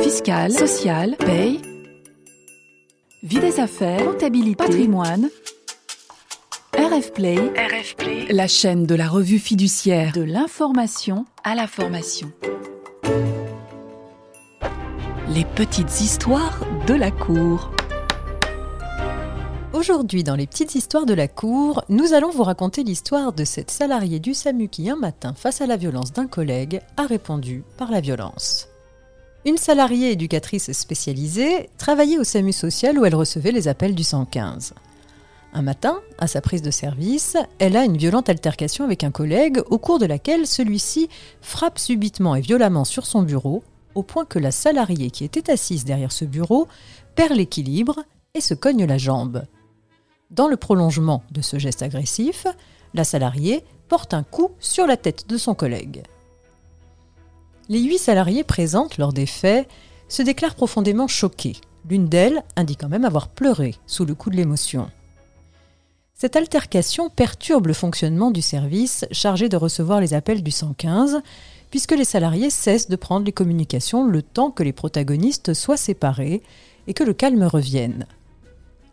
fiscale, sociale, paye, vie des affaires, comptabilité, patrimoine. RF Play, RF Play, la chaîne de la revue fiduciaire de l'information à la formation. Les petites histoires de la cour. Aujourd'hui, dans les petites histoires de la cour, nous allons vous raconter l'histoire de cette salariée du SAMU qui, un matin, face à la violence d'un collègue, a répondu par la violence. Une salariée éducatrice spécialisée travaillait au SAMU social où elle recevait les appels du 115. Un matin, à sa prise de service, elle a une violente altercation avec un collègue au cours de laquelle celui-ci frappe subitement et violemment sur son bureau, au point que la salariée qui était assise derrière ce bureau perd l'équilibre et se cogne la jambe. Dans le prolongement de ce geste agressif, la salariée porte un coup sur la tête de son collègue. Les huit salariés présentes lors des faits se déclarent profondément choqués. L'une d'elles indique quand même avoir pleuré sous le coup de l'émotion. Cette altercation perturbe le fonctionnement du service chargé de recevoir les appels du 115, puisque les salariés cessent de prendre les communications le temps que les protagonistes soient séparés et que le calme revienne.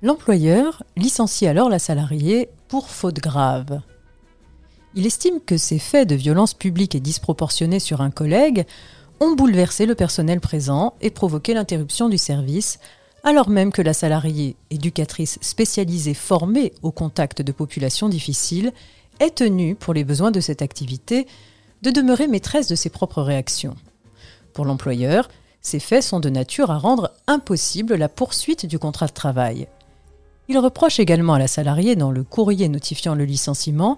L'employeur licencie alors la salariée pour faute grave. Il estime que ces faits de violence publique et disproportionnée sur un collègue ont bouleversé le personnel présent et provoqué l'interruption du service, alors même que la salariée, éducatrice spécialisée formée au contact de populations difficiles, est tenue, pour les besoins de cette activité, de demeurer maîtresse de ses propres réactions. Pour l'employeur, ces faits sont de nature à rendre impossible la poursuite du contrat de travail. Il reproche également à la salariée, dans le courrier notifiant le licenciement,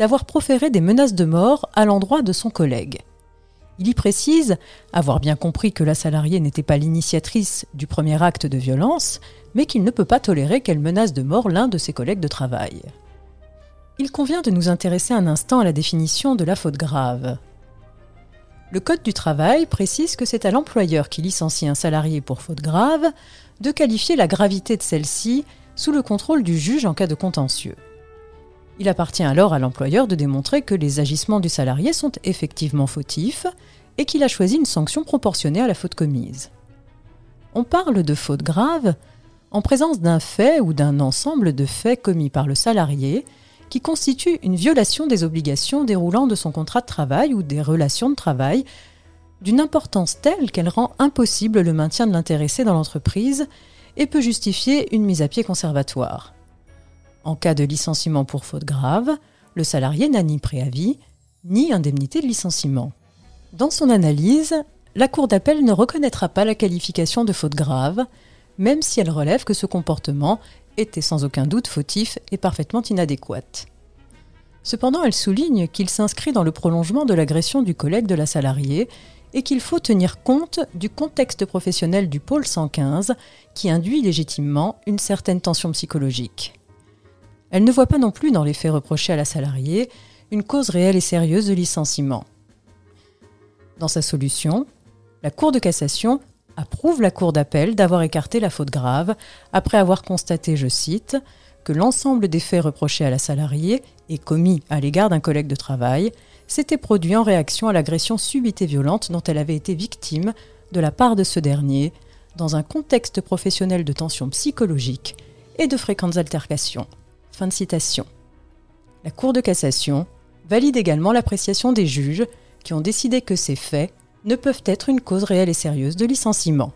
d'avoir proféré des menaces de mort à l'endroit de son collègue. Il y précise avoir bien compris que la salariée n'était pas l'initiatrice du premier acte de violence, mais qu'il ne peut pas tolérer qu'elle menace de mort l'un de ses collègues de travail. Il convient de nous intéresser un instant à la définition de la faute grave. Le Code du travail précise que c'est à l'employeur qui licencie un salarié pour faute grave de qualifier la gravité de celle-ci sous le contrôle du juge en cas de contentieux. Il appartient alors à l'employeur de démontrer que les agissements du salarié sont effectivement fautifs et qu'il a choisi une sanction proportionnée à la faute commise. On parle de faute grave en présence d'un fait ou d'un ensemble de faits commis par le salarié qui constitue une violation des obligations déroulant de son contrat de travail ou des relations de travail d'une importance telle qu'elle rend impossible le maintien de l'intéressé dans l'entreprise et peut justifier une mise à pied conservatoire. En cas de licenciement pour faute grave, le salarié n'a ni préavis ni indemnité de licenciement. Dans son analyse, la Cour d'appel ne reconnaîtra pas la qualification de faute grave, même si elle relève que ce comportement était sans aucun doute fautif et parfaitement inadéquat. Cependant, elle souligne qu'il s'inscrit dans le prolongement de l'agression du collègue de la salariée et qu'il faut tenir compte du contexte professionnel du pôle 115 qui induit légitimement une certaine tension psychologique. Elle ne voit pas non plus dans les faits reprochés à la salariée une cause réelle et sérieuse de licenciement. Dans sa solution, la Cour de cassation approuve la Cour d'appel d'avoir écarté la faute grave après avoir constaté, je cite, que l'ensemble des faits reprochés à la salariée et commis à l'égard d'un collègue de travail s'était produit en réaction à l'agression subite et violente dont elle avait été victime de la part de ce dernier, dans un contexte professionnel de tension psychologique et de fréquentes altercations. Fin de citation. La Cour de cassation valide également l'appréciation des juges qui ont décidé que ces faits ne peuvent être une cause réelle et sérieuse de licenciement.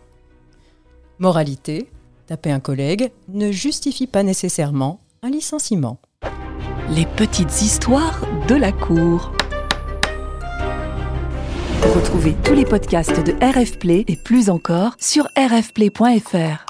Moralité, taper un collègue ne justifie pas nécessairement un licenciement. Les petites histoires de la cour. Retrouvez tous les podcasts de RF Play et plus encore sur rfplay.fr.